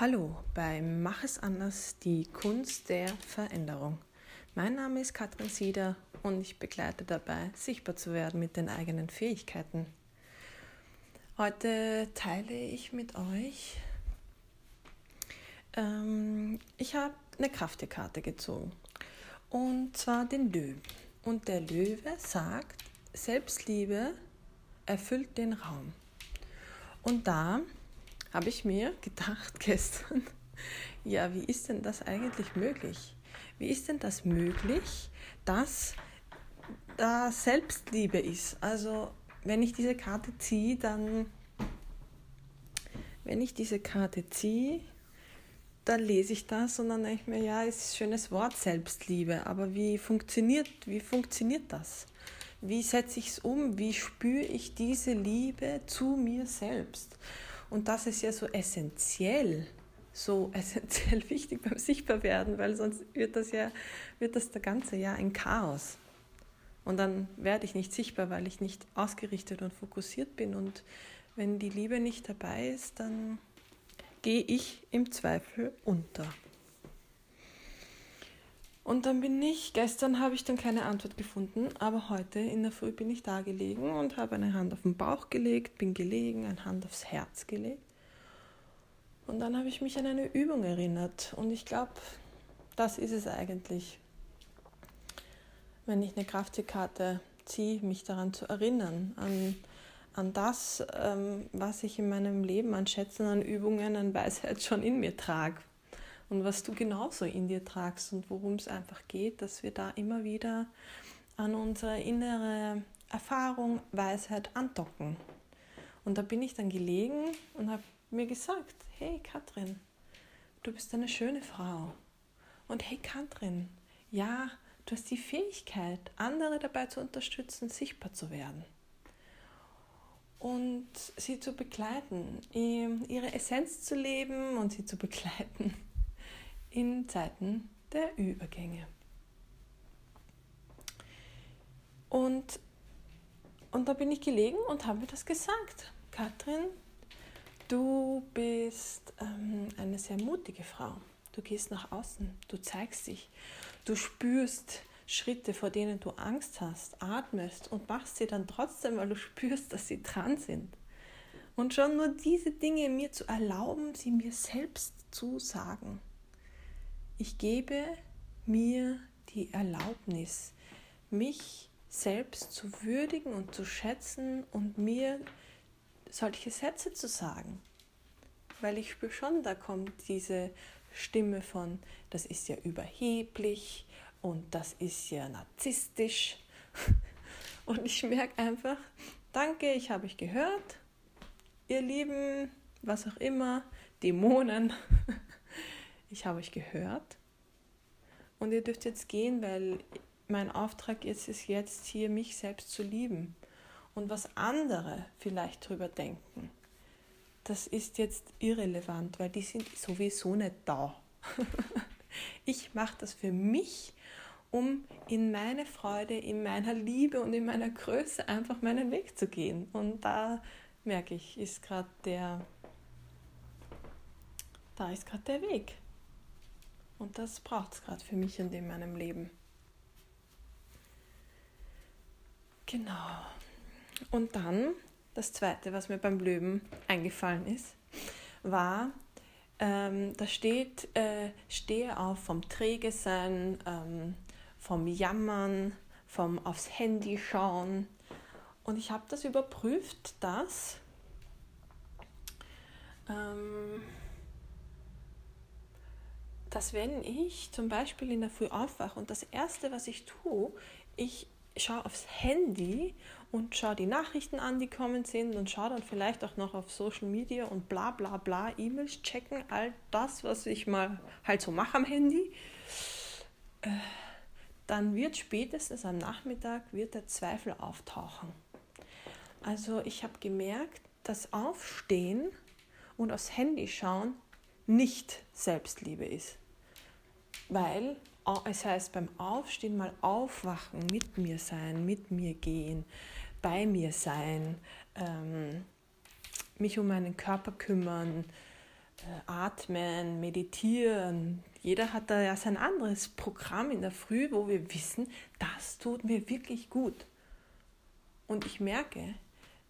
Hallo bei Mach es anders, die Kunst der Veränderung. Mein Name ist Katrin Sieder und ich begleite dabei, sichtbar zu werden mit den eigenen Fähigkeiten. Heute teile ich mit euch, ähm, ich habe eine Krafttierkarte gezogen und zwar den Löwen. Und der Löwe sagt, Selbstliebe erfüllt den Raum. Und da habe ich mir gedacht gestern, ja, wie ist denn das eigentlich möglich? Wie ist denn das möglich, dass da Selbstliebe ist? Also, wenn ich diese Karte ziehe, dann, wenn ich diese Karte ziehe, dann lese ich das und dann denke ich mir, ja, ist ein schönes Wort Selbstliebe, aber wie funktioniert, wie funktioniert das? Wie setze ich es um? Wie spüre ich diese Liebe zu mir selbst? Und das ist ja so essentiell, so essentiell wichtig beim Sichtbarwerden, weil sonst wird das ja, wird das der ganze Jahr ein Chaos. Und dann werde ich nicht sichtbar, weil ich nicht ausgerichtet und fokussiert bin. Und wenn die Liebe nicht dabei ist, dann gehe ich im Zweifel unter. Und dann bin ich, gestern habe ich dann keine Antwort gefunden, aber heute in der Früh bin ich da gelegen und habe eine Hand auf den Bauch gelegt, bin gelegen, eine Hand aufs Herz gelegt. Und dann habe ich mich an eine Übung erinnert und ich glaube, das ist es eigentlich. Wenn ich eine Kraftkarte ziehe, mich daran zu erinnern, an, an das, ähm, was ich in meinem Leben an Schätzen, an Übungen, an Weisheit schon in mir trage und was du genauso in dir tragst und worum es einfach geht, dass wir da immer wieder an unsere innere Erfahrung, Weisheit andocken. Und da bin ich dann gelegen und habe mir gesagt, hey Katrin, du bist eine schöne Frau. Und hey Katrin, ja, du hast die Fähigkeit, andere dabei zu unterstützen, sichtbar zu werden. Und sie zu begleiten, ihre Essenz zu leben und sie zu begleiten in Zeiten der Übergänge. Und, und da bin ich gelegen und habe mir das gesagt. Katrin, du bist ähm, eine sehr mutige Frau. Du gehst nach außen, du zeigst dich, du spürst Schritte, vor denen du Angst hast, atmest und machst sie dann trotzdem, weil du spürst, dass sie dran sind. Und schon nur diese Dinge mir zu erlauben, sie mir selbst zu sagen ich gebe mir die Erlaubnis, mich selbst zu würdigen und zu schätzen und mir solche Sätze zu sagen. Weil ich spüre schon, da kommt diese Stimme von, das ist ja überheblich und das ist ja narzisstisch. Und ich merke einfach, danke, ich habe euch gehört. Ihr Lieben, was auch immer, Dämonen, ich habe euch gehört und ihr dürft jetzt gehen, weil mein Auftrag ist es jetzt hier, mich selbst zu lieben. Und was andere vielleicht drüber denken, das ist jetzt irrelevant, weil die sind sowieso nicht da. ich mache das für mich, um in meine Freude, in meiner Liebe und in meiner Größe einfach meinen Weg zu gehen. Und da merke ich, ist gerade der, da ist gerade der Weg. Und das braucht es gerade für mich in meinem Leben. Genau. Und dann, das Zweite, was mir beim Löwen eingefallen ist, war, ähm, da steht, äh, stehe auf vom Träge sein, ähm, vom Jammern, vom aufs Handy schauen. Und ich habe das überprüft, dass ähm, dass wenn ich zum Beispiel in der Früh aufwache und das Erste, was ich tue, ich schaue aufs Handy und schaue die Nachrichten an, die kommen sind und schaue dann vielleicht auch noch auf Social Media und bla bla bla, E-Mails checken, all das, was ich mal halt so mache am Handy, äh, dann wird spätestens am Nachmittag wird der Zweifel auftauchen. Also ich habe gemerkt, dass Aufstehen und aufs Handy schauen nicht Selbstliebe ist. Weil es heißt beim Aufstehen mal aufwachen, mit mir sein, mit mir gehen, bei mir sein, ähm, mich um meinen Körper kümmern, atmen, meditieren. Jeder hat da ja sein anderes Programm in der Früh, wo wir wissen, das tut mir wirklich gut. Und ich merke,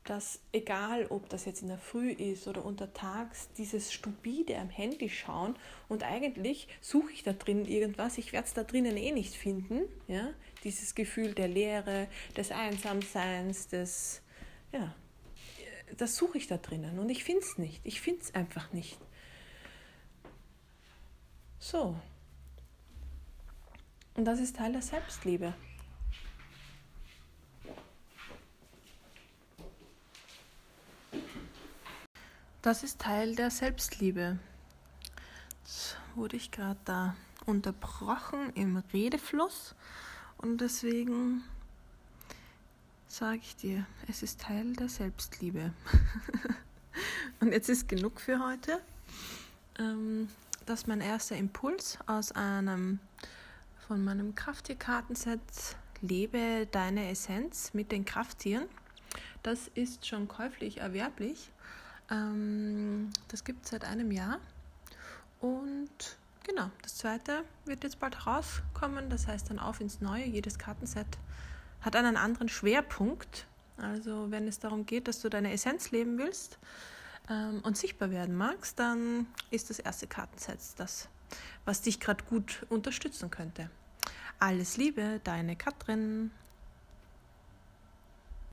dass egal, ob das jetzt in der Früh ist oder untertags, dieses stupide am Handy schauen und eigentlich suche ich da drin irgendwas, ich werde es da drinnen eh nicht finden, ja, dieses Gefühl der Leere, des Einsamseins, des, ja, das suche ich da drinnen und ich finde es nicht, ich finde es einfach nicht. So. Und das ist Teil der Selbstliebe. Das ist Teil der Selbstliebe. Jetzt wurde ich gerade da unterbrochen im Redefluss und deswegen sage ich dir, es ist Teil der Selbstliebe. und jetzt ist genug für heute. Ähm, das ist mein erster Impuls aus einem von meinem Krafttierkartenset Lebe deine Essenz mit den Krafttieren. Das ist schon käuflich erwerblich ähm, das gibt es seit einem Jahr. Und genau, das zweite wird jetzt bald rauskommen. Das heißt dann auf ins Neue. Jedes Kartenset hat einen anderen Schwerpunkt. Also wenn es darum geht, dass du deine Essenz leben willst ähm, und sichtbar werden magst, dann ist das erste Kartenset das, was dich gerade gut unterstützen könnte. Alles Liebe, deine Katrin.